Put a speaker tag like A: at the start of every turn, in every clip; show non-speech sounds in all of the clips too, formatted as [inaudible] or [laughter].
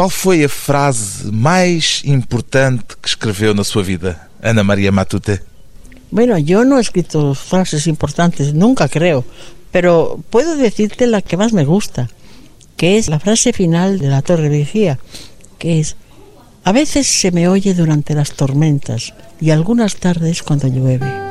A: Qual foi a frase mais importante que escreveu na sua vida, Ana María Matute?
B: Bueno, yo no he escrito frases importantes, nunca creo, pero puedo decirte la que más me gusta, que es la frase final de la Torre Vigía, que es, a veces se me oye durante las tormentas y algunas tardes cuando llueve.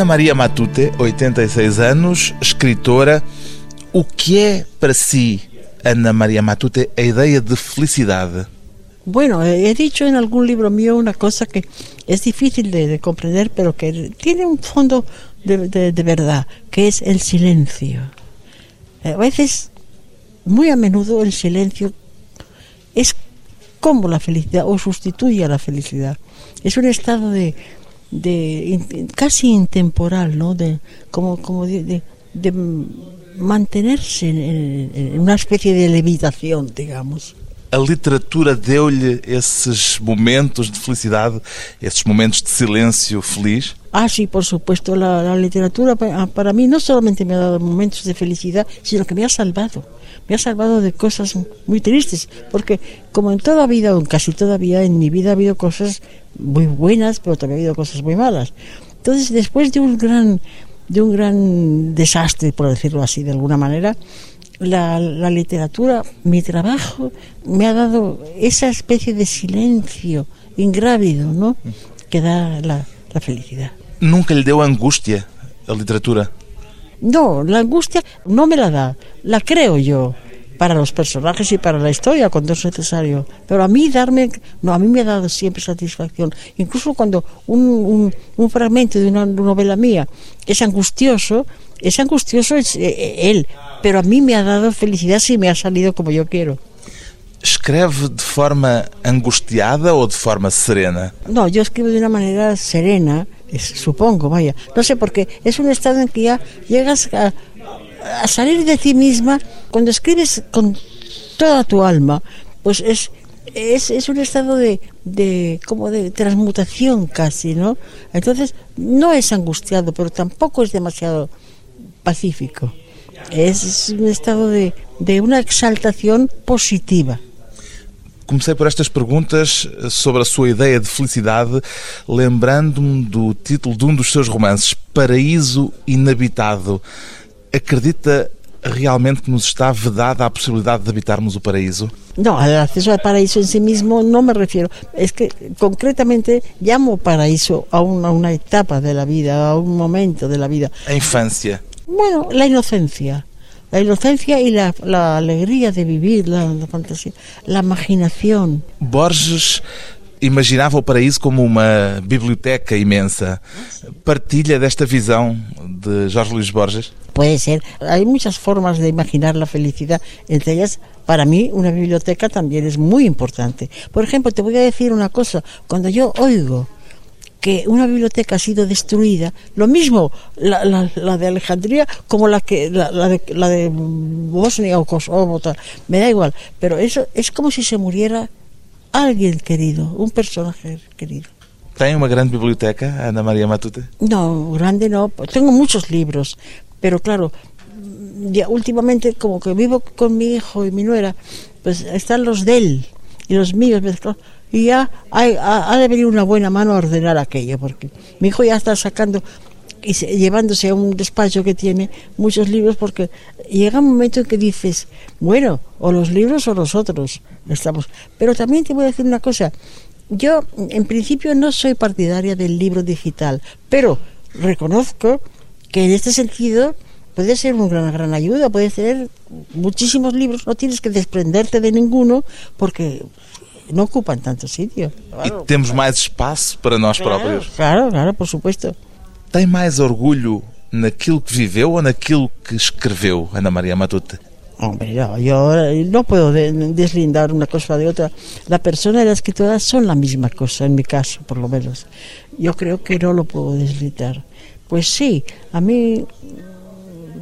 A: Ana Maria Matute, 86 anos, escritora. O que é para si, Ana Maria Matute, a ideia de felicidade?
B: Bueno, he dicho en algún libro mío una cosa que es difícil de, de comprender, pero que tiene un fondo de, verdad, que es el silencio. A veces, muy a menudo, el silencio es como la felicidad o sustituye a la felicidad. Es un estado de, de casi intemporal, ¿no? De, como, como de, de, mantenerse en, en, uma espécie de levitação, digamos.
A: A literatura deu-lhe esses momentos de felicidade, esses momentos de silêncio feliz?
B: Ah, sí, por supuesto. La, la literatura para, para mí no solamente me ha dado momentos de felicidad, sino que me ha salvado. Me ha salvado de cosas muy tristes, porque como en toda vida, o en casi toda vida, en mi vida ha habido cosas muy buenas, pero también ha habido cosas muy malas. Entonces, después de un gran, de un gran desastre, por decirlo así, de alguna manera, la, la literatura, mi trabajo, me ha dado esa especie de silencio ingrávido, ¿no? Que da la, la felicidad.
A: Nunca le dio angustia la literatura?
B: No, la angustia no me la da, la creo yo para los personajes y para la historia cuando es necesario. Pero a mí darme, no, a mí me ha dado siempre satisfacción. Incluso cuando un, un, un fragmento de una novela mía es angustioso, es angustioso es, eh, eh, él, pero a mí me ha dado felicidad si me ha salido como yo quiero.
A: ¿Escribe de forma angustiada o de forma serena?
B: No, yo escribo de una manera serena, es, supongo, vaya. No sé, porque es un estado en que ya llegas a, a salir de ti misma, cuando escribes con toda tu alma, pues es, es, es un estado de, de, como de transmutación casi, ¿no? Entonces, no es angustiado, pero tampoco es demasiado pacífico. Es un estado de, de una exaltación positiva.
A: Comecei por estas perguntas sobre a sua ideia de felicidade, lembrando-me do título de um dos seus romances, Paraíso Inabitado. Acredita realmente que nos está vedada a possibilidade de habitarmos o paraíso?
B: No, al acceso al paraíso en sí mismo no me refiero. Es que concretamente llamo paraíso a una, a una etapa de la vida, a un momento de la vida.
A: A infancia.
B: Bueno, la inocencia. La inocencia y la, la alegría de vivir, la, la fantasía, la imaginación.
A: Borges imaginava o paraíso como uma biblioteca imensa. Partilha desta visão de Jorge Luís Borges?
B: Puede ser. Hay muchas formas de imaginar la felicidad. Entre ellas, para mí, una biblioteca también es muy importante. Por ejemplo, te voy a decir una cosa. Cuando yo oigo que una biblioteca ha sido destruida, lo mismo la, de Alejandría como la que la, de, Bosnia o Kosovo, me da igual, pero eso es como si se muriera alguien querido, un personaje querido.
A: ¿Tiene una gran biblioteca, Ana María Matute?
B: No, grande no. Tengo muchos libros, pero claro, ya últimamente como que vivo con mi hijo y mi nuera, pues están los de él y los míos mezclados. Y ya hay, ha, ha, de venir una buena mano a ordenar aquello, porque mi hijo ya está sacando y se, llevándose a un despacho que tiene muchos libros, porque llega un momento en que dices, bueno, o los libros o nosotros estamos. Pero también te voy a decir una cosa, yo en principio no soy partidaria del libro digital, pero reconozco que en este sentido puede ser una gran, gran ayuda, puede ser muchísimos libros, no tienes que desprenderte de ninguno porque no ocupan tanto sitio.
A: Claro, e temos mais espaço para nós
B: claro,
A: próprios.
B: Claro, claro, por supuesto.
A: Tem mais orgulho naquilo que viveu ou naquilo que escreveu, Ana Maria Matute?
B: Hombre, yo, yo no puedo de- deslindar una cosa de otra. La persona y la escritora son la misma cosa, en mi caso, por lo menos. Yo creo que no lo puedo deslindar. Pues sí, a mí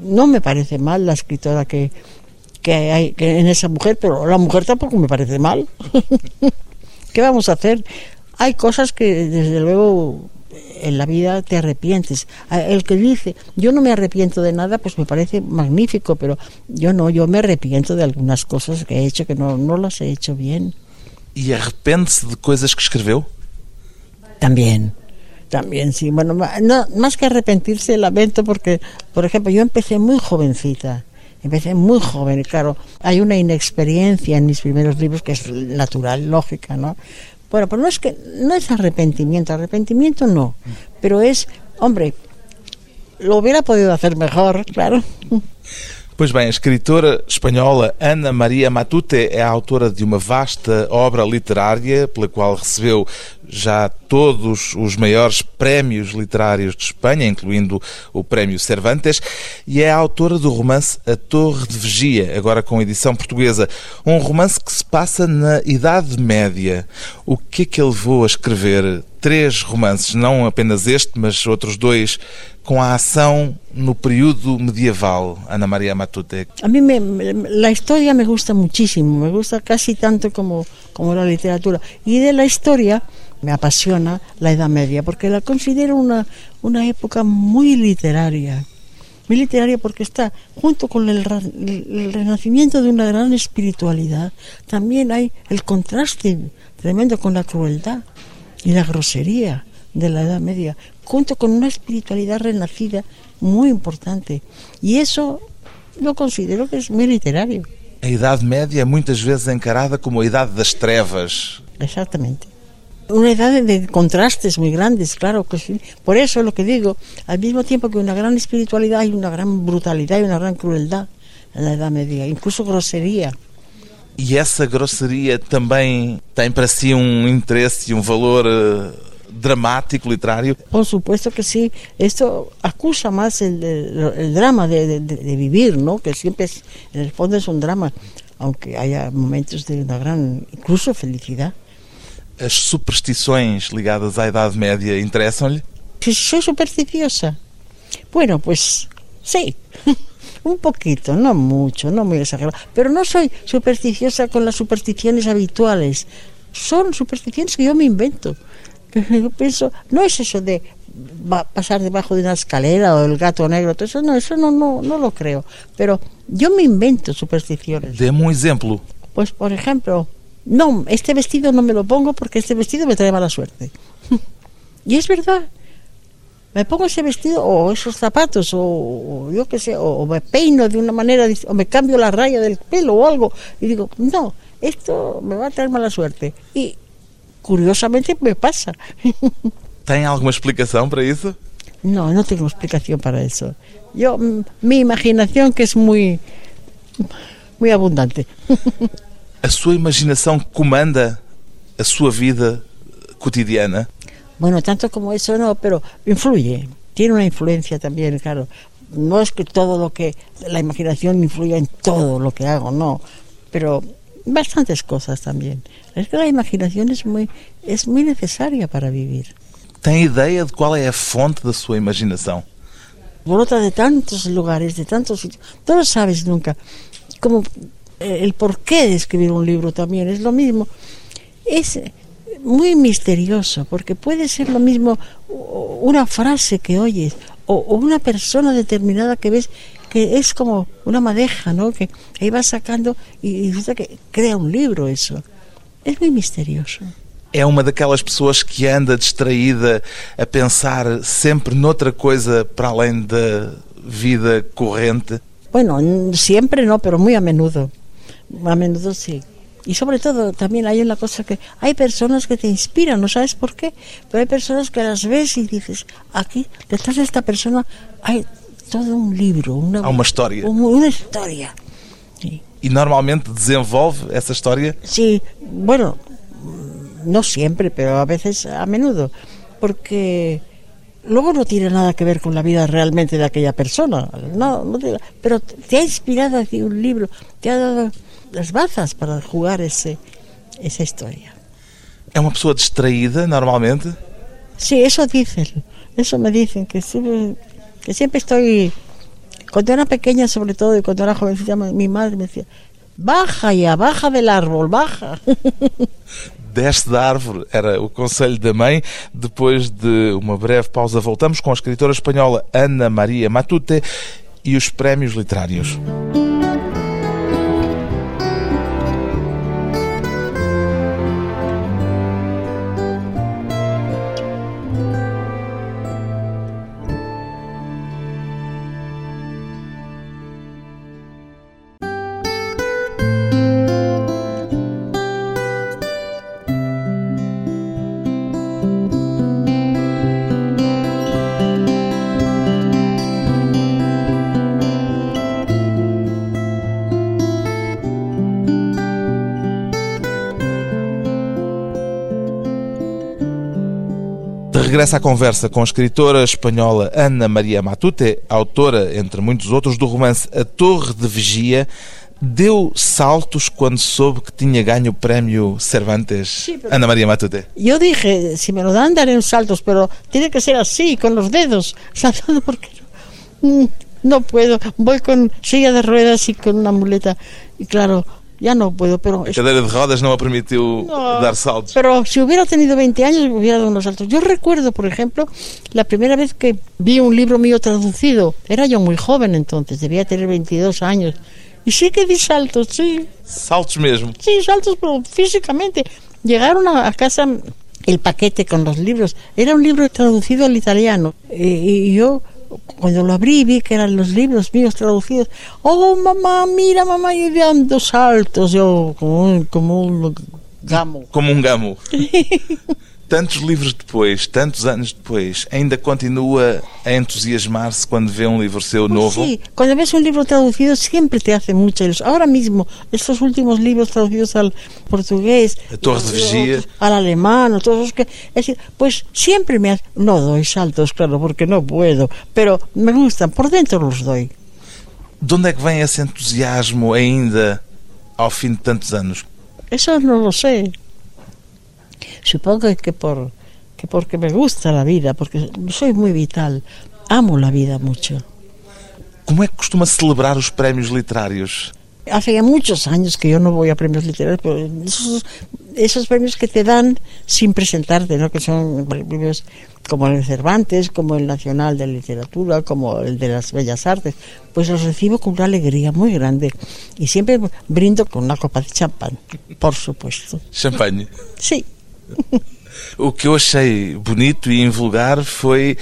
B: no me parece mal la escritora que, que hay que en esa mujer, pero la mujer tampoco me parece mal. [laughs] ¿Qué vamos a hacer? Hay cosas que desde luego en la vida te arrepientes. A- El que dice, yo no me arrepiento de nada, pues me parece magnífico, pero yo no, yo me arrepiento de algunas cosas que he hecho que no, no las he hecho bien.
A: E arrepende-se de coisas que escreveu?
B: También, también, sí. Bueno, no, más que arrepentirse, lamento porque, por ejemplo, yo empecé muy jovencita. Empecé muy joven, y claro, hay una inexperiencia en mis primeros libros que es natural, lógica, ¿no? Bueno, pero no es que no es arrepentimiento, arrepentimiento no, pero es, hombre, lo hubiera podido hacer mejor, claro.
A: Pois bem, a escritora espanhola Ana Maria Matute é autora de uma vasta obra literária pela qual recebeu já todos os maiores prémios literários de Espanha, incluindo o Prémio Cervantes, e é autora do romance A Torre de Vigia, agora com edição portuguesa. Um romance que se passa na Idade Média. O que é que levou a escrever três romances, não apenas este, mas outros dois, com a ação no período medieval, Ana Maria Matute?
B: A mí me, la historia me gusta muchísimo, me gusta casi tanto como, como la literatura. Y de la historia me apasiona la Edad Media, porque la considero una, época muy literaria. Muy literaria porque está junto con el renacimiento de una gran espiritualidad. También hay el contraste tremendo con la crueldad y la grosería de la Edad Media, junto con una espiritualidad renacida muy importante. Y eso yo considero que es muy literario,
A: A Idade Média é muitas vezes encarada como a Idade das Trevas.
B: exactamente. Una edad de, contrastes muy grandes, claro que sí. Por eso lo que digo, al mismo tiempo que una gran espiritualidad hay una gran brutalidad y una gran crueldad en la Edad Media, incluso grosería.
A: E essa grosseria também tem para si um interesse e um valor eh, dramático, literário.
B: Por supuesto que sí, esto acusa más el, el- el drama de, de- de- vivir, ¿no? Que siempre es, en el fondo es un drama, aunque haya momentos de una gran, incluso felicidad.
A: As superstições ligadas à Idade Média interessam-lhe?
B: Soy supersticiosa, bueno, pues sí, [laughs] un poquito, no mucho, no muy exagerado, pero no soy supersticiosa con las supersticiones habituales, son supersticiones que yo me invento. Yo pienso, no es eso de pasar debajo de una escalera o el gato negro, todo eso no, eso no, no, no lo creo, pero yo me invento supersticiones.
A: Dê-me um exemplo.
B: Pues, por ejemplo, no, este vestido no me lo pongo porque este vestido me trae mala suerte. [laughs] y es verdad. Me pongo ese vestido o esos zapatos o, o yo qué sé, o, o me peino de una manera o me cambio la raya del pelo o algo y digo, no, esto me va a traer mala suerte. Y curiosamente me pasa.
A: Tem alguma explicação para isso?
B: no, no tengo explicación para eso. Yo, mi imaginación que es muy, muy abundante.
A: A sua imaginação comanda a sua vida cotidiana?
B: Bueno, tanto como eso no, pero influye, tiene una influencia también, claro. No es que todo lo que la imaginación influya en todo lo que hago, no, pero bastantes cosas también. Es que la imaginación es muy es muy necesaria para vivir.
A: Tem ideia de qual é a fonte da sua imaginação?
B: Brota de tantos lugares, de tantos sitios. No lo sabes nunca. Como eh, el porqué de escribir un libro también es lo mismo. Es muy misterioso, porque puede ser lo mismo una frase que oyes o, o una persona determinada que ves que es como una madeja, ¿no? Que ahí vas sacando y, resulta que crea un libro eso. Es muy misterioso.
A: É uma daquelas pessoas que anda distraída a pensar sempre noutra coisa para além da vida corrente?
B: Bueno, siempre no, pero muy a menudo. A menudo sí. Y sobre todo también hay una cosa que hay personas que te inspiran, no sabes por qué, pero hay personas que las ves y dices, aquí, detrás de esta persona hay todo un libro, una,
A: Há uma história.
B: un- una historia. Sí.
A: E normalmente desenvolve essa história?
B: Sí, bueno, no siempre, pero a veces a menudo, porque luego no tiene nada que ver con la vida realmente de aquella persona, no, no tiene- pero te ha inspirado a decir un libro, te ha dado las bazas para jugar ese, esa historia.
A: É uma pessoa distraída, normalmente?
B: Sí, eso dicen, eso me dicen, que siempre, que siempre estoy, cuando era pequeña sobre todo y cuando era jovencita, mi madre me decía, baja ya, baja del árbol, baja. [laughs]
A: Desce da árvore, era o conselho da mãe. Depois de uma breve pausa, voltamos com a escritora espanhola Ana Maria Matute e os prémios literários. De regresso à conversa com a escritora espanhola Ana Maria Matute, autora, entre muitos outros, do romance A Torre de Vigia, deu saltos quando soube que tinha ganho o prémio Cervantes.
B: Sí,
A: Ana Maria Matute.
B: Yo dije, si me lo dan, daré un saltos, pero tiene que ser así, con los dedos, [laughs] saltando porque no, Mm, no puedo. Voy con silla de ruedas y con una muleta. Y claro, ya no puedo, pero...
A: A cadeira de rodas não a permitiu
B: No,
A: dar saltos.
B: Pero si hubiera tenido 20 años, me hubiera dado unos saltos. Yo recuerdo, por ejemplo, la primera vez que vi un libro mío traducido. Era yo muy joven entonces, debía tener 22 años. Y sí que di saltos, sí.
A: Saltos mesmo.
B: Sí, saltos, pero físicamente. Llegaron a, casa el paquete con los libros. Era un libro traducido al italiano. Eh, y yo, cuando lo abrí, vi que eran los libros míos traducidos. Oh, mamá, mira, mamá, yo dando saltos. Yo, como un, como un gamo.
A: Como um gamo. [laughs] Tantos livros depois, tantos anos depois, ainda continua a entusiasmar-se quando vê um livro seu novo?
B: Sí, cuando ves un libro traducido siempre te hace mucha ilusión. Ahora mismo, estos últimos libros traducidos al portugués,
A: A Torre de Vigia.
B: al alemán, o todos los que, es decir, pues siempre me no doy saltos, claro, porque no puedo, pero me gustan, por dentro los doy.
A: De onde é que vem esse entusiasmo ainda ao fim de tantos anos?
B: Eso no lo sé. Supongo que por que porque me gusta la vida, porque soy muy vital, amo la vida mucho.
A: Como é que costuma celebrar os prémios literários?
B: Hace ya muchos años que yo no voy a premios literarios, pero esos, esos premios que te dan sin presentarte, ¿no? que son premios como el Cervantes, como el Nacional de Literatura, como el de las Bellas Artes, pues los recibo con una alegría muy grande y siempre brindo con una copa de champán, por supuesto.
A: Champanhe.
B: Sí,
A: O que eu achei bonito e invulgar foi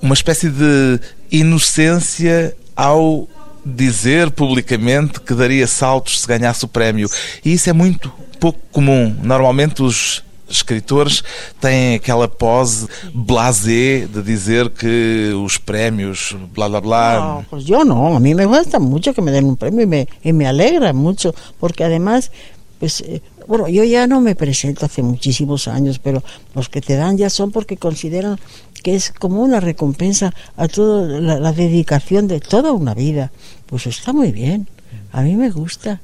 A: uma espécie de inocência ao dizer publicamente que daria saltos se ganhasse o prémio. E isso é muito pouco comum. Normalmente os escritores têm aquela pose blasé de dizer que os prémios, blá blá blá.
B: No, pues yo no, a mí me gusta mucho que me den un premio y me, y me alegra mucho, porque además, pues, eh, bueno, yo ya no me presento hace muchísimos años, pero los que te dan ya son porque consideran que es como una recompensa a toda la, la dedicación de toda una vida. Pues está muy bien, a mí me gusta.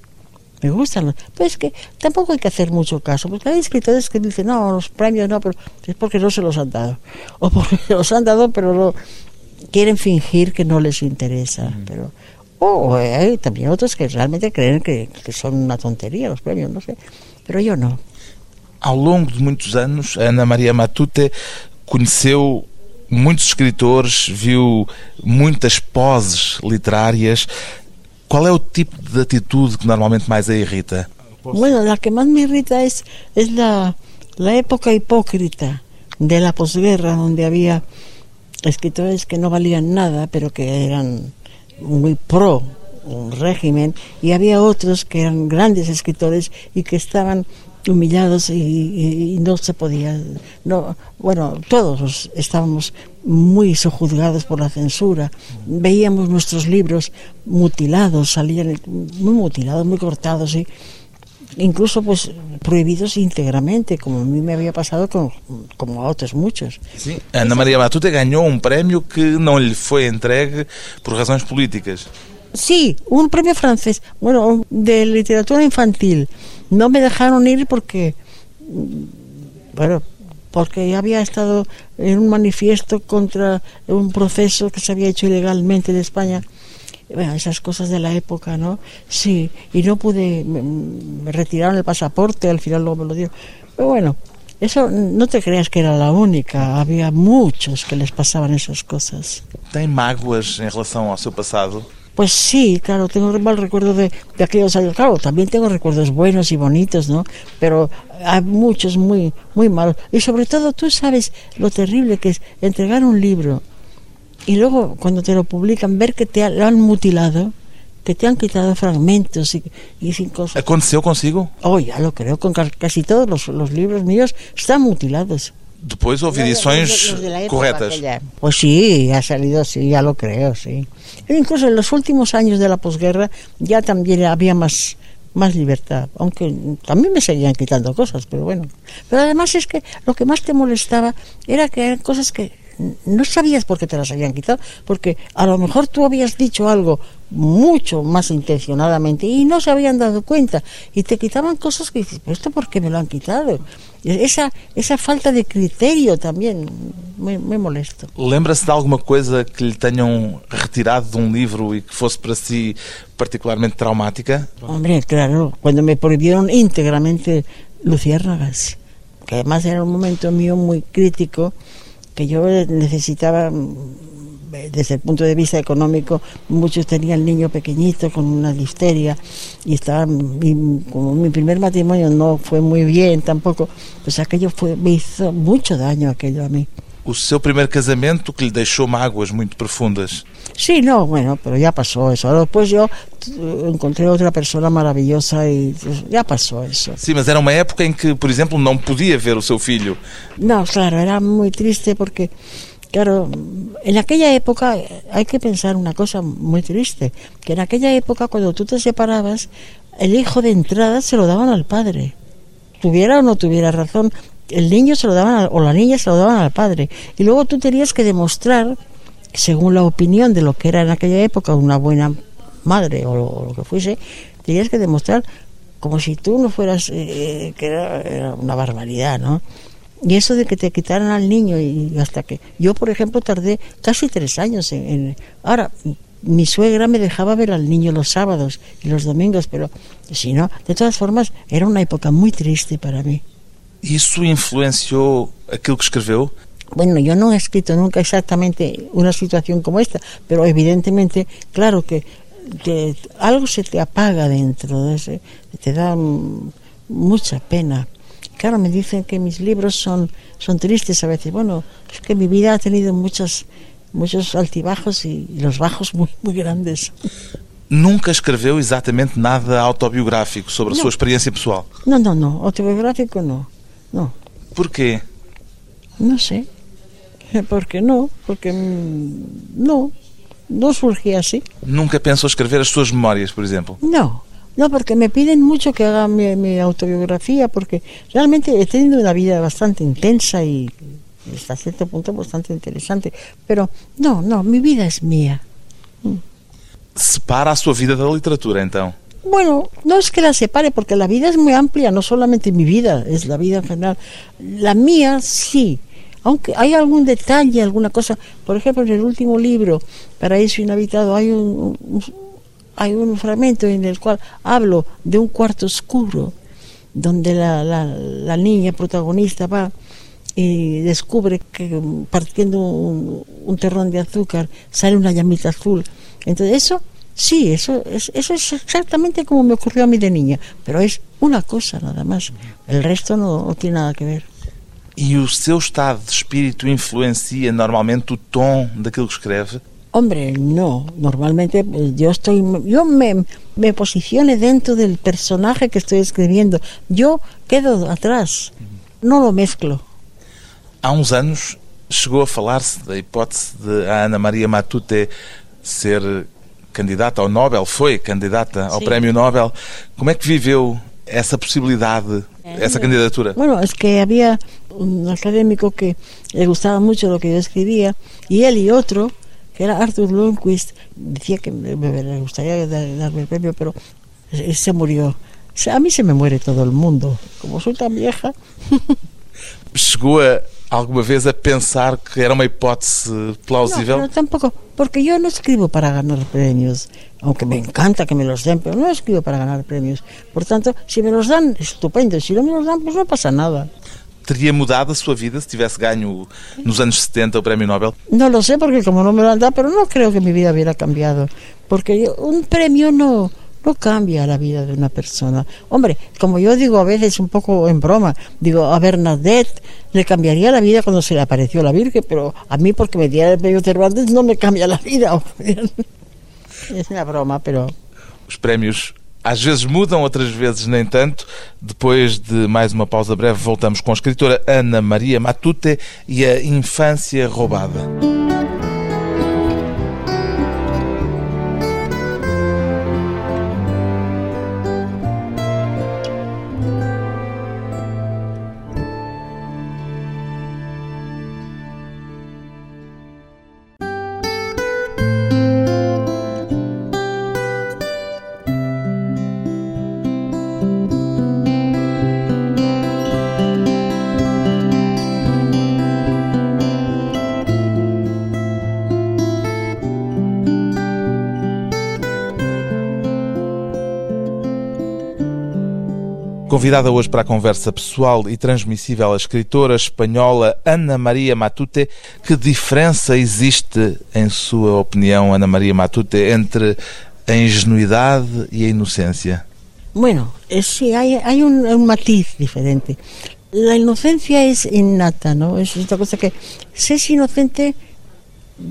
B: Me gustan, los- pero es que tampoco hay que hacer mucho caso, porque hay escritores que dicen, no, los premios no, pero es porque no se los han dado. [laughs] O porque los han dado, pero no, quieren fingir que no les interesa. Pero, o hay también otros que realmente creen que, que son una tontería los premios, no sé. Pero yo no.
A: Ao longo de muitos anos, Ana Maria Matute conheceu muitos escritores, viu muitas poses literárias. Qual é o tipo de atitude que normalmente mais a irrita?
B: Bueno, la que más me irrita es, es la, la época hipócrita de la posguerra, donde había escritores que no valían nada, pero que eran muy pro un régimen, y había otros que eran grandes escritores y que estaban humillados y, y- y no se podía no bueno todos estábamos muy sojuzgados por la censura veíamos nuestros libros mutilados salían muy mutilados muy cortados y incluso pues prohibidos íntegramente, como a mí me había pasado con, como a otros muchos.
A: Ana Maria Matute ganhou um prémio que não lhe foi entregue por razões políticas.
B: Sí, un premio francés, bueno, de literatura infantil. No me dejaron ir porque, mm, bueno, porque ya había estado en un manifiesto contra un proceso que se había hecho ilegalmente en España. Bueno, esas cosas de la época, ¿no? Sí, y no pude, me, me retiraron el pasaporte, al final luego me lo dieron. Pero bueno, eso no te creas que era la única, había muchos que les pasaban esas cosas.
A: Tem mágoas em relação ao seu passado?
B: Pues sí, claro, tengo mal recuerdo de, de aquellos años. Claro, también tengo recuerdos buenos y bonitos, ¿no? Pero hay muchos muy, muy malos. Y sobre todo, tú sabes lo terrible que es entregar un libro y luego, cuando te lo publican, ver que te ha- lo han mutilado, que te han quitado fragmentos y, y sin cosas.
A: Aconteceu consigo?
B: Oh, ya lo creo, con ca- casi todos los, los libros míos están mutilados.
A: Depois houve edições
B: de- de
A: corretas.
B: Pues sí, ha salido así, ya lo creo, sí. Incluso en los últimos años de la posguerra ya también había más, más libertad, aunque también me seguían quitando cosas, pero bueno. Pero además es que lo que más te molestaba era que eran cosas que no sabías por qué te las habían quitado, porque a lo mejor tú habías dicho algo mucho más intencionadamente y no se habían dado cuenta y te quitaban cosas que dices, ¿pero esto por qué me lo han quitado? Esa, esa falta de criterio también me, me molesto.
A: Lembra-se de alguma coisa que lhe tenham retirado de um livro e que fosse para si particularmente traumática?
B: Hombre, claro, cuando me prohibieron íntegramente Luciérnagas, que además era un momento mío muy crítico, que yo necesitaba, mm, desde el punto de vista económico, muchos tenían el niño pequeñito con una difteria y estaba, y como mi primer matrimonio no fue muy bien tampoco, pues aquello fue, me hizo mucho daño aquello a mí.
A: O seu primeiro casamento que lhe deixou mágoas muito profundas.
B: Sí, no, bueno, pero ya pasó eso. Ahora Después yo eh, encontré otra persona maravillosa y pues, ya pasó eso.
A: Sim, mas era uma época em que, por exemplo, não podia ver o seu filho.
B: No, claro, era muy triste porque, claro, en aquella época eh, hay que pensar una cosa muy triste, que en aquella época cuando tú te separabas, el hijo de entrada se lo daban al padre. Tuviera o no tuviera razón, el niño se lo daban o la niña se lo daban al padre. Y luego tú tenías que demostrar, según la opinión de lo que era en aquella época una buena madre o lo, que fuese, tenías que demostrar como si tú no fueras, eh, que era, era una barbaridad, ¿no? Y eso de que te quitaran al niño y hasta que... Yo, por ejemplo, tardé casi tres años en... en- ahora, mi suegra me dejaba ver al niño los sábados y los domingos, pero si no, de todas formas, era una época muy triste para mí.
A: Isso influenciou aquilo que escreveu?
B: Bueno, yo no he escrito nunca exactamente una situación como esta, pero evidentemente, claro que, que algo se te apaga dentro, de ese- te da mucha pena. Claro, me dicen que mis libros son, son tristes a veces. Bueno, es que mi vida ha tenido muchos, muchos altibajos y, y los bajos muy, muy grandes.
A: Nunca escreveu exatamente nada autobiográfico sobre a
B: Não.
A: sua experiência pessoal.
B: No, no, no, autobiográfico no, no,
A: Porquê?
B: no sé. [laughs] ¿Por qué no? Porque mm, no, no surgía así.
A: Nunca pensou escrever as suas memórias, por exemplo?
B: No, no, porque me piden mucho que haga mi, mi autobiografía, porque realmente he tenido una vida bastante intensa y hasta cierto punto bastante interesante. Pero no, no, mi vida es mía.
A: Separa a sua vida da literatura, então.
B: Bueno, no es que la separe, porque la vida es muy amplia, no solamente mi vida, es la vida en general. La mía sí, aunque hay algún detalle, alguna cosa. Por ejemplo, en el último libro, Paraíso Inhabitado, hay un, hay un fragmento en el cual hablo de un cuarto oscuro, donde la, la, la niña protagonista va y descubre que mm, partiendo un, un terrón de azúcar sale una llamita azul. Entonces eso, sí, eso es, eso es exactamente como me ocurrió a mí de niña, pero es una cosa nada más. El resto no, no tiene nada que ver.
A: E o seu estado de espírito influencia normalmente o tom daquilo que escreve?
B: Hombre, no, normalmente pues, yo estoy, yo me, me posicioné dentro del personaje que estoy escribiendo, yo quedo atrás, no lo mezclo.
A: Há uns anos chegou a falar-se da hipótese de a Ana Maria Matute ser candidata ao Nobel, foi candidata ao
B: Sim.
A: Prémio Nobel. Como é que viveu essa possibilidade, essa candidatura?
B: Bueno, es que había un académico que le gustaba mucho lo que yo escribía y él y otro, que era Arthur Lundquist, decía que me, me- gustaría dar- darme el premio, pero se se murió. O sea, a mí se me muere todo el mundo. Como soy tan vieja,
A: Chegou a, alguma vez a pensar que era uma hipótese plausível?
B: No, pero tampoco, porque yo no escribo para ganar premios, aunque me encanta que me los den, pero no escribo para premios. Por tanto, si me los dan, estupendo. Si no me los dan, pues no pasa nada.
A: Teria mudado a sua vida se tivesse ganho nos anos 70 o Prémio Nobel?
B: No lo sé porque como no me lo han dado, pero no creo que mi vida hubiera cambiado. Porque un premio no, no cambia la vida de una persona. Hombre, como yo digo a veces un poco en broma, digo, a Bernadette le cambiaría la vida cuando se le apareció la Virgen, pero a mí porque me diera el premio Cervantes no me cambia la vida. [laughs] es una broma, pero...
A: Os prémios às vezes mudam, outras vezes nem tanto. Depois de mais uma pausa breve, voltamos com a escritora Ana Maria Matute e a infância roubada. Convidada hoje para a conversa pessoal e transmissível a escritora espanhola Ana Maria Matute. Que diferença existe, em sua opinião, Ana Maria Matute, entre a ingenuidade e a inocência?
B: Bueno, eh, sí, hay, hay un, un matiz diferente. La inocencia es innata, ¿no? Es esta cosa que se es inocente,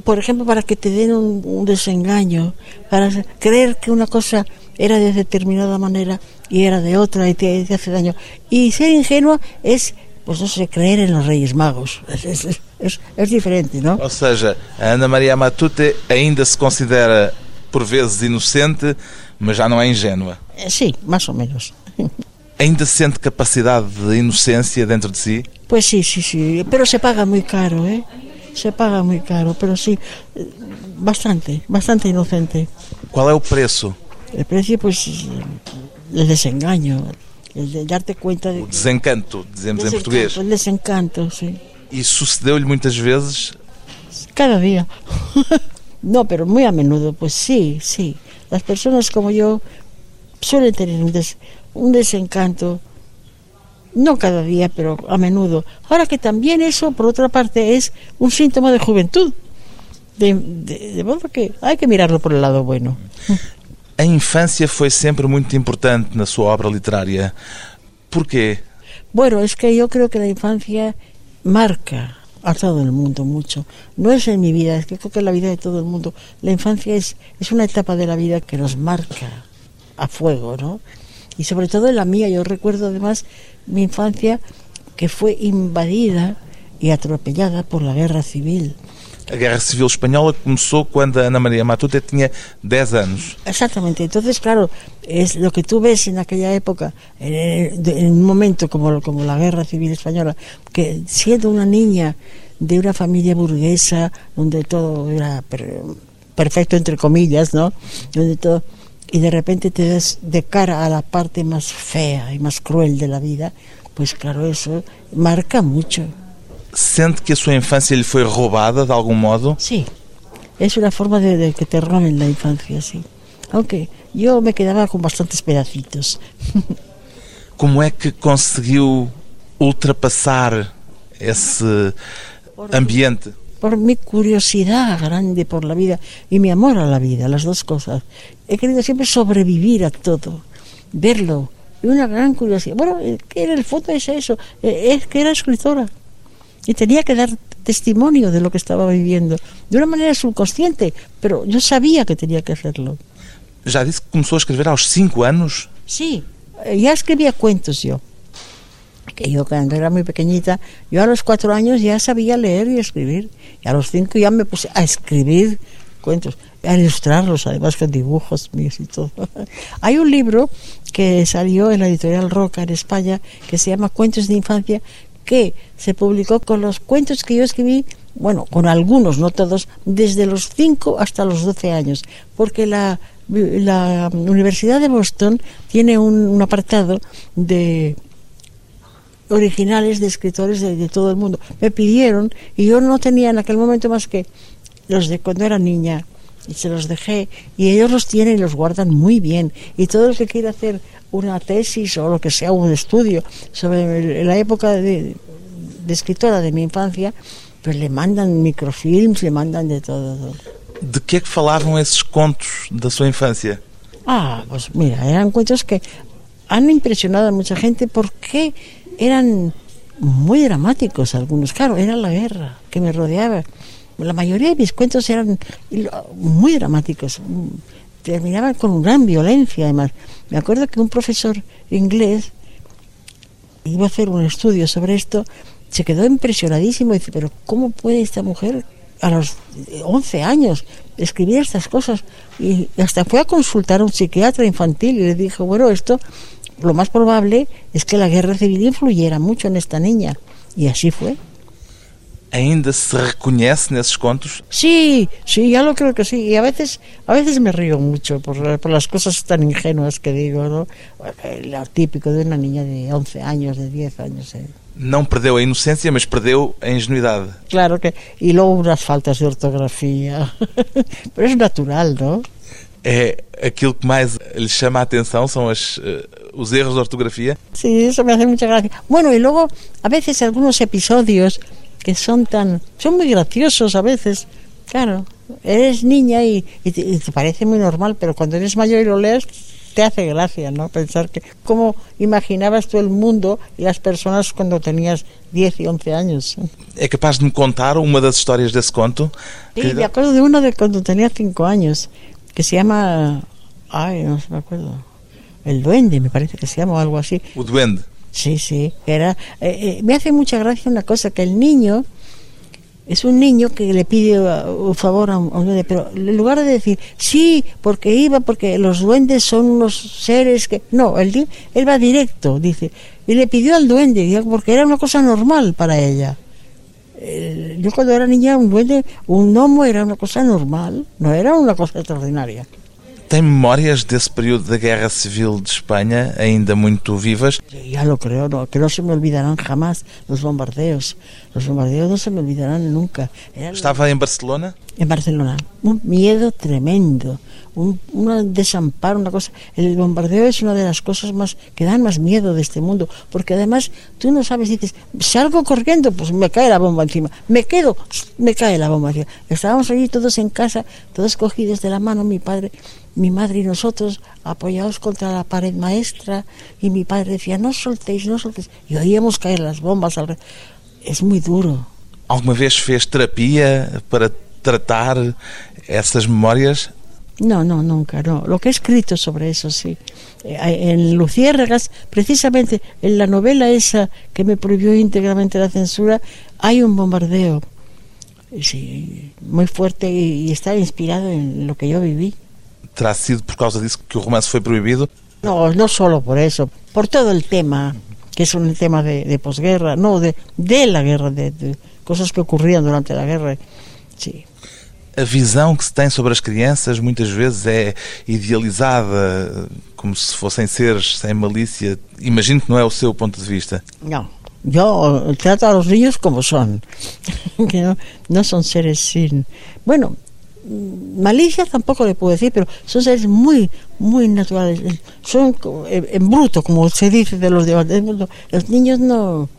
B: por ejemplo, para que te den un, un desengaño, para creer que una cosa era de determinada manera y era de otra y te, hace daño. Y ser ingenua es, pues no sé, creer en los Reyes Magos. Es, es, es, es diferente, ¿no?
A: Ou seja, a Ana Maria Matute ainda se considera por vezes inocente, mas já não é ingênua.
B: Eh, Sí, más o menos. [laughs]
A: Ainda sente capacidade de inocência dentro de si?
B: Pues sí, sí, sí, pero se paga muy caro, ¿eh? Se paga muy caro, pero sí, eh, bastante, bastante inocente.
A: Qual é o preço?
B: El precio, pues, el desengaño, el de darte cuenta de...
A: O desencanto, dizemos em
B: Desencanto,
A: português.
B: El desencanto, sí.
A: E sucedeu-lhe muitas vezes
B: Cada día. [laughs] no, pero muy a menudo, pues sí, sí. Las personas como yo suelen tener un, des- un desencanto, no cada día, pero a menudo. Ahora que también eso, por otra parte, es un síntoma de juventud. De, de- de modo que hay que mirarlo por el lado bueno.
A: A infância foi sempre muito importante na sua obra literária. Porquê?
B: Bueno, es que yo creo que la infancia marca a todo el mundo mucho. No es en mi vida, es que creo que la vida de todo el mundo. La infancia es, es una etapa de la vida que nos marca a fuego, ¿no? Y sobre todo en la mía, yo recuerdo además mi infancia que fue invadida y atropellada por la guerra civil.
A: A Guerra Civil Espanhola começou quando a Ana Maria Matute tinha 10 anos.
B: Exactamente. Entonces, claro, es lo que tú ves en época, en, un momento como, como la Guerra Civil Española, que siendo una niña de una familia burguesa, donde todo era per- perfecto, entre comillas, ¿no? Donde todo, y de repente te das de cara a la parte más fea y más cruel de la vida, pues claro, eso marca mucho.
A: Sente que a sua infância lhe foi roubada de algum modo?
B: Sí, es una forma de, de que te roben la infancia, sí. Aunque yo me quedaba con bastantes pedacitos. [laughs]
A: Como é que conseguiu ultrapassar esse ambiente?
B: por mi curiosidad grande por la vida y mi amor a la vida, las dos cosas. He querido siempre sobrevivir a todo, verlo, y una gran curiosidad. Bueno, eh, que en el fondo es eso, eh, es que era escritora y tenía que dar testimonio de lo que estaba viviendo, de una manera subconsciente, pero yo sabía que tenía que hacerlo.
A: Já disse que começou a escrever aos 5 anos?
B: Sí, eh, ya escribía cuentos yo. Que yo cuando era muy pequeñita, yo a los cuatro años ya sabía leer y escribir. Y a los cinco ya me puse a escribir cuentos, a ilustrarlos además con dibujos míos y todo. [laughs] Hay un libro que salió en la editorial Roca en España que se llama Cuentos de Infancia que se publicó con los cuentos que yo escribí, bueno, con algunos, no todos, desde los 5 hasta los 12 años, porque la, la Universidad de Boston tiene un, apartado de originales de escritores de, de, todo el mundo. Me pidieron y yo no tenía en aquel momento más que los de cuando era niña y se los dejé y ellos los tienen y los guardan muy bien y todo el que quiera hacer una tesis o lo que sea un estudio sobre la época de, de escritora de mi infancia pues le mandan microfilms le mandan de todo
A: de que é que falavam esses contos da sua infância?
B: Ah, pues mira, eran cuentos que han impresionado a mucha gente porque eran muy dramáticos algunos. Claro, era la guerra que me rodeaba. La mayoría de mis cuentos eran muy dramáticos. Terminaban con gran violencia, además. Me acuerdo que un profesor inglés iba a hacer un estudio sobre esto, se quedó impresionadísimo y dice, pero ¿cómo puede esta mujer a los 11 años escribir estas cosas? Y hasta fue a consultar a un psiquiatra infantil y le dijo, bueno, esto lo más probable es que la guerra civil influyera mucho en esta niña. Y así fue.
A: ¿Ainda se reconhece nesses contos?
B: Sí, ya lo creo que sí. Y a veces, a veces me río mucho por, por las cosas tan ingenuas que digo, ¿no? Lo típico de una niña de 11 años, de 10 años. ¿eh?
A: Não perdeu a inocência, mas perdeu a ingenuidade.
B: Claro que. Y luego unas faltas de ortografía. [laughs] Pero es natural, ¿no?
A: É aquilo que mais lhe chama a atenção são as, uh, os erros de ortografia.
B: Sí, eso me hace mucha gracia. Bueno, y luego a veces algunos episodios que son tan son muy graciosos a veces. Claro, eres niña y, y, te, y, te, parece muy normal, pero cuando eres mayor y lo lees te hace gracia, ¿no? Pensar que cómo imaginabas tú el mundo y las personas cuando tenías 10 y 11 años.
A: É capaz de me contar uma das histórias desse conto?
B: Sí, me acuerdo de uno de cuando tenía 5 años que se llama ay, no me acuerdo. El duende, me parece que se llama o algo así.
A: O duende.
B: Sí, sí, era eh, eh, me hace mucha gracia una cosa que el niño es un niño que le pide un favor a un, a un, duende, pero en lugar de decir sí, porque iba, porque los duendes son unos seres que. No, él, él va directo, dice. Y le pidió al duende, porque era una cosa normal para ella. Eh, yo cuando era niña, un duende, un gnomo era una cosa normal, no era una cosa extraordinaria.
A: Tem memórias desse período da Guerra Civil de Espanha ainda muito vivas?
B: Ya lo creo, no, que no se me olvidarán jamás los bombardeos. Los bombardeos no se me olvidarán nunca.
A: Eran... ¿Estaba en Barcelona?
B: En Barcelona. Un miedo tremendo, un, un, desamparo, una cosa. El bombardeo es una de las cosas más que dan más miedo de este mundo, porque además tú no sabes, dices, salgo corriendo, pues me cae la bomba encima. Me quedo, me cae la bomba encima. Estábamos allí todos en casa, todos cogidos de la mano, mi padre mi madre y nosotros apoyados contra la pared maestra y mi padre decía no soltéis, no soltéis y oíamos caer las bombas al... es muy duro
A: ¿Alguma vez fez terapia para tratar essas memórias?
B: No, no, nunca, no. Lo que he escrito sobre eso, sí. En Luciérnagas, precisamente en la novela esa que me prohibió íntegramente la censura, hay un bombardeo sí, muy fuerte y está inspirado en lo que yo viví.
A: Terá sido por causa disso que o romance foi proibido?
B: No, no solo por eso, por todo el tema, que es un tema de, de posguerra, no, de, de la guerra, de, de, cosas que ocurrían durante la guerra. Sí.
A: A visão que se tem sobre as crianças muitas vezes é idealizada, como se fossem seres sem malícia. Imagino que não é o seu ponto de vista.
B: Não. Yo trato a los niños como son, [laughs] que no, no son seres sin... Bueno, malicia tampoco le puedo decir, pero son seres muy, muy naturales. Son en bruto, como se dice de los demás. Los niños no,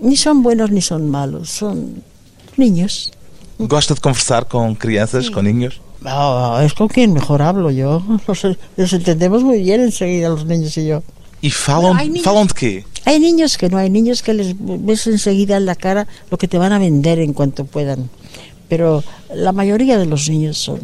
B: ni son buenos ni son malos, son niños.
A: ¿Gosta de conversar con crianças, sí. con niños?
B: Oh, es con quien mejor hablo yo. Nos, nos, entendemos muy bien enseguida los niños y yo.
A: ¿Y falam, niños, falam de qué?
B: Hay niños que no, hay niños que les ves enseguida en la cara lo que te van a vender en cuanto puedan. Pero la mayoría de los niños son.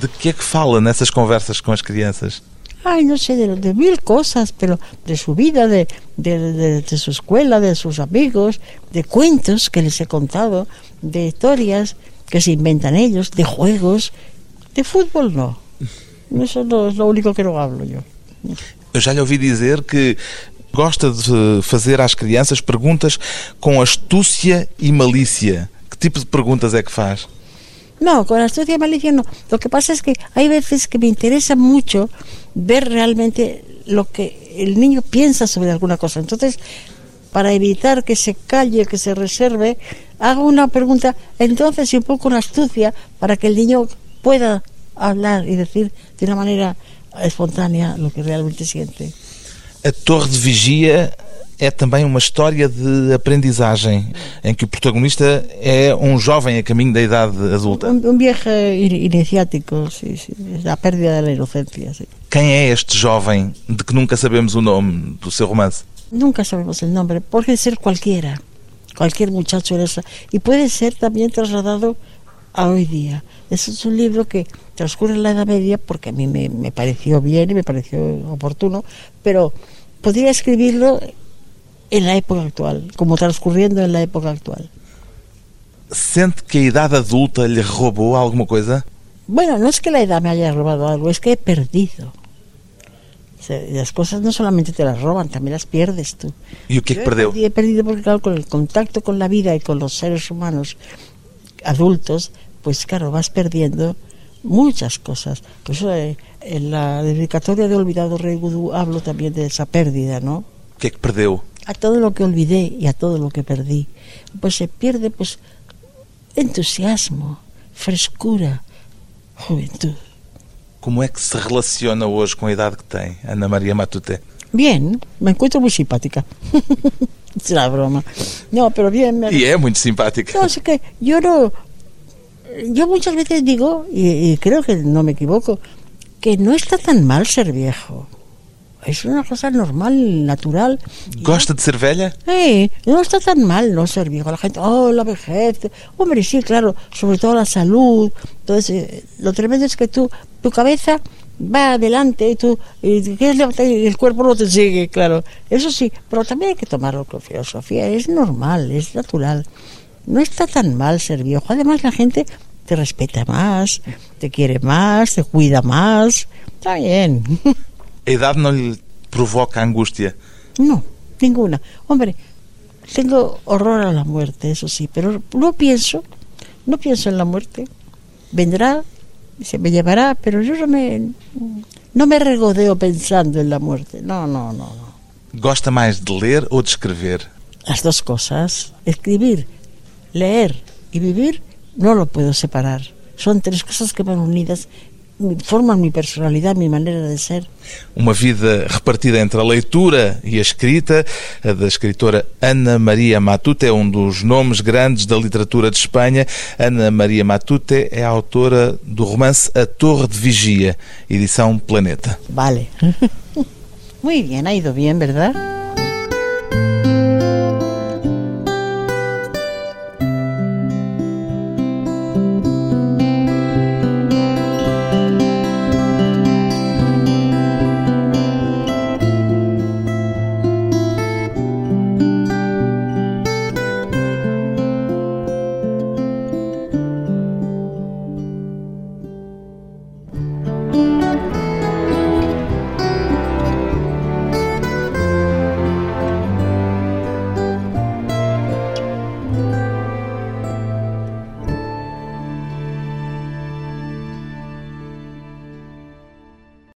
A: De que é que fala nessas conversas com as crianças?
B: Ay, no sé, de, de mil cosas, pero de su vida, de, de, de, de, su escuela, de sus amigos, de cuentos que les he contado, de historias. que se inventan ellos, de juegos, de fútbol no. Eso no es lo único que no hablo yo.
A: Eu já lhe ouvi dizer que gosta de fazer às crianças perguntas com astúcia e malícia. Tipo de perguntas é que faz?
B: No, con astucia malicia no. Lo que pasa es que hay veces que me interesa mucho ver realmente lo que el niño piensa sobre alguna cosa. Entonces, para evitar que se calle, que se reserve, hago una pregunta, entonces y un poco con astucia, para que el niño pueda hablar y decir de una manera espontânea lo que realmente siente.
A: A Torre de Vigia é também uma história de aprendizagem, em que o protagonista é um jovem a caminho da idade adulta.
B: Viaje in- iniciático, sí, la pérdida de la inocencia, sí.
A: Quem é este jovem de que nunca sabemos o nome do seu romance?
B: Nunca sabemos el nombre, puede ser cualquiera, cualquier muchacho en esa, y puede ser también trasladado a hoy día. Ese es un libro que transcurre en la Edad Media porque a mí me, me pareció bien y me pareció oportuno, pero podría escribirlo en la época actual, como transcurriendo en la época actual.
A: Sente que a idade adulta lhe roubou alguma coisa?
B: Bueno, no es que la edad me haya robado algo, es que he perdido. O sea, las cosas no solamente te las roban, también las pierdes tú.
A: E o que é que
B: Yo he perdido- porque, claro, con el contacto con la vida y con los seres humanos adultos, pues claro, vas perdiendo muchas cosas. Por eso eh, en la dedicatoria de Olvidado Rey Gudú hablo también de esa pérdida, ¿no?
A: O que é que perdeu?
B: A todo lo que olvidé y a todo lo que perdí. Pues se pierde, pues, entusiasmo, frescura, juventud.
A: Como é que se relaciona hoje com a idade que tem, Ana Maria Matute?
B: Bien, me encuentro muy simpática. [laughs] es una broma. No, pero bien. me-
A: E é muito simpática.
B: No, es que yo no. Yo muchas veces digo, y, y creo que no me equivoco, que no está tan mal ser viejo. Es una cosa normal, natural.
A: Gosta de ser velha?
B: Eh, no está tan mal no ser viejo. La gente, oh, la vejez. Hombre, sí, claro, sobre todo la salud. Entonces, eh, lo tremendo es que tú, tu cabeza va adelante y tú y el cuerpo no te sigue, claro. Eso sí, pero también hay que tomarlo con filosofía. Es normal, es natural. No está tan mal ser viejo. Además, la gente te respeta más, te quiere más, te cuida más. Está bien. [laughs]
A: A idade não lhe provoca angústia?
B: No, ninguna. Hombre, tengo horror a la muerte, eso sí, pero no pienso, no pienso en la muerte. Vendrá, se me llevará, pero yo no me, no me regodeo pensando en la muerte. No, no, no, no.
A: Gosta mais de ler ou de escrever?
B: Las dos cosas, escribir, leer y vivir, no lo puedo separar. Son tres cosas que van unidas, forman mi personalidad, mi manera de ser.
A: Uma vida repartida entre a leitura e a escrita. A da escritora Ana Maria Matute é um dos nomes grandes da literatura de Espanha. Ana Maria Matute é autora do romance A Torre de Vigia, edição Planeta.
B: Vale. [laughs] Muy bien, ha ido bien, ¿verdad?